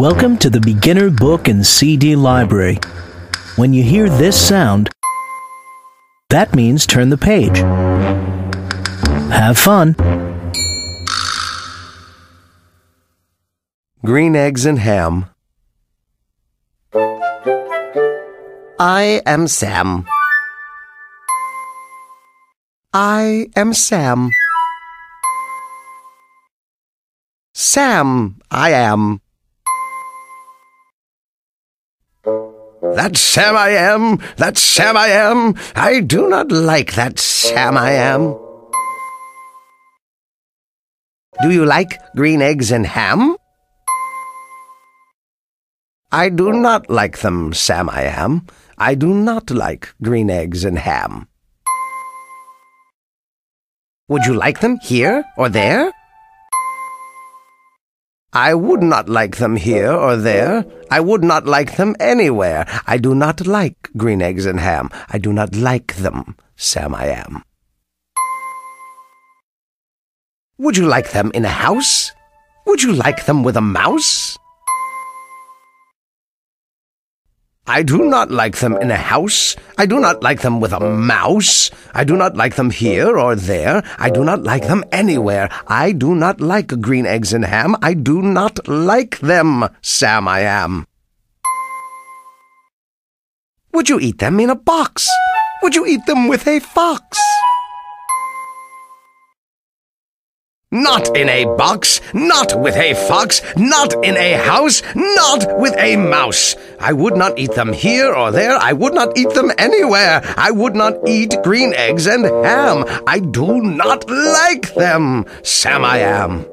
Welcome to the Beginner Book and CD Library. When you hear this sound, that means turn the page. Have fun. Green eggs and ham. I am Sam. I am Sam. Sam, I am. That's Sam I am. that Sam I am. I do not like that Sam I am. Do you like green eggs and ham? I do not like them, Sam I am. I do not like green eggs and ham. Would you like them here or there? I would not like them here or there. I would not like them anywhere. I do not like green eggs and ham. I do not like them, Sam I am. Would you like them in a house? Would you like them with a mouse? I do not like them in a house. I do not like them with a mouse. I do not like them here or there. I do not like them anywhere. I do not like green eggs and ham. I do not like them, Sam I am. Would you eat them in a box? Would you eat them with a fox? Not in a box, not with a fox, not in a house, not with a mouse. I would not eat them here or there. I would not eat them anywhere. I would not eat green eggs and ham. I do not like them, Sam I am.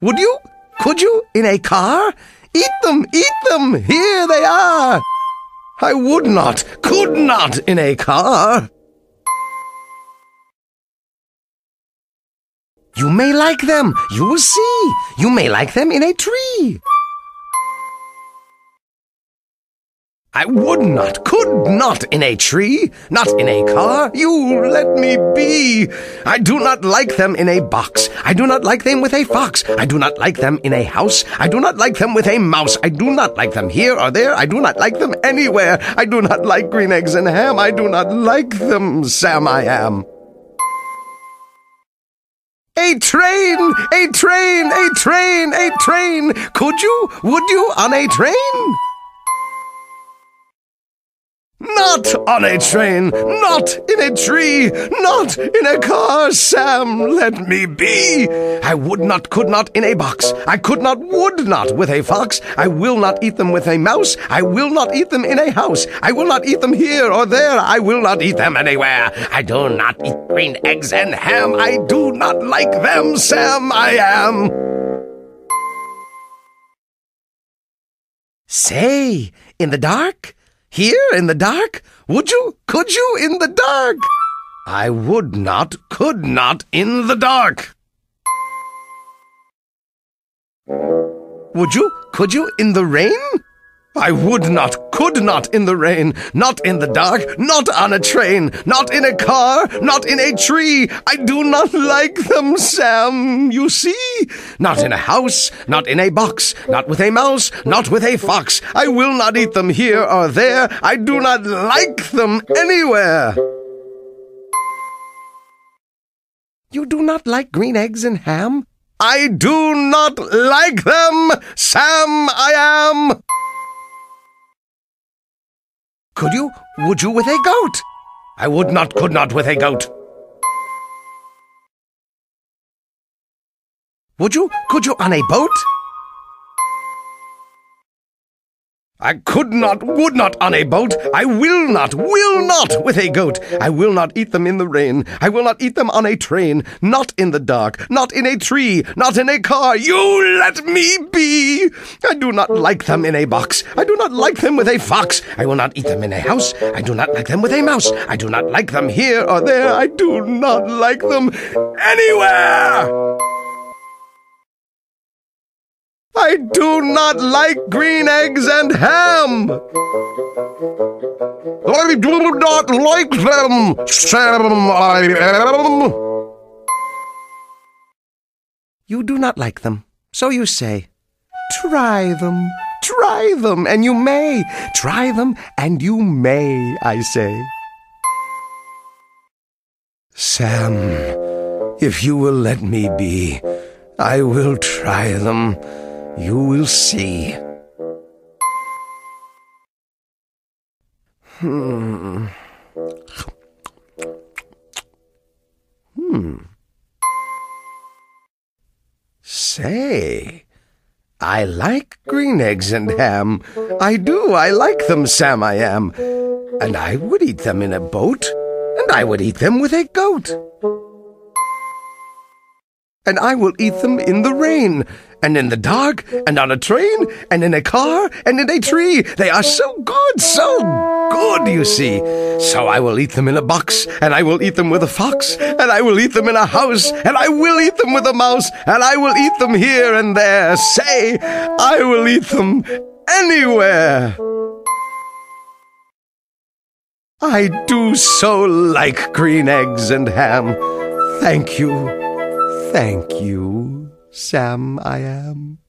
Would you? Could you? In a car? Eat them, eat them. Here they are. I would not, could not in a car. You may like them. You will see. You may like them in a tree. I would not, could not in a tree, not in a car. You let me be. I do not like them in a box. I do not like them with a fox. I do not like them in a house. I do not like them with a mouse. I do not like them here or there. I do not like them anywhere. I do not like green eggs and ham. I do not like them, Sam I am. A train! A train! A train! A train! Could you? Would you on a train? Not on a train, not in a tree, not in a car, Sam, let me be. I would not, could not in a box. I could not, would not with a fox. I will not eat them with a mouse. I will not eat them in a house. I will not eat them here or there. I will not eat them anywhere. I do not eat green eggs and ham. I do not like them, Sam, I am. Say, in the dark? Here in the dark? Would you? Could you in the dark? I would not, could not in the dark. Would you? Could you in the rain? I would not, could not in the rain, not in the dark, not on a train, not in a car, not in a tree. I do not like them, Sam, you see? Not in a house, not in a box, not with a mouse, not with a fox. I will not eat them here or there. I do not like them anywhere. You do not like green eggs and ham? I do not like them, Sam I am. Could you? Would you with a goat? I would not, could not with a goat. Would you? Could you on a boat? I could not, would not on a boat. I will not, will not with a goat. I will not eat them in the rain. I will not eat them on a train. Not in the dark. Not in a tree. Not in a car. You let me be. I do not like them in a box. I do not like them with a fox. I will not eat them in a house. I do not like them with a mouse. I do not like them here or there. I do not like them anywhere. I do not like green eggs and ham. I do not like them, Sam I am. You do not like them. So you say, Try them, try them, and you may. Try them, and you may, I say. Sam, if you will let me be, I will try them. You will see. Hmm. Hmm. Say, I like green eggs and ham. I do, I like them, Sam, I am. And I would eat them in a boat, and I would eat them with a goat. And I will eat them in the rain, and in the dark, and on a train, and in a car, and in a tree. They are so good, so good, you see. So I will eat them in a box, and I will eat them with a fox, and I will eat them in a house, and I will eat them with a mouse, and I will eat them here and there. Say, I will eat them anywhere. I do so like green eggs and ham. Thank you. Thank you, Sam I am.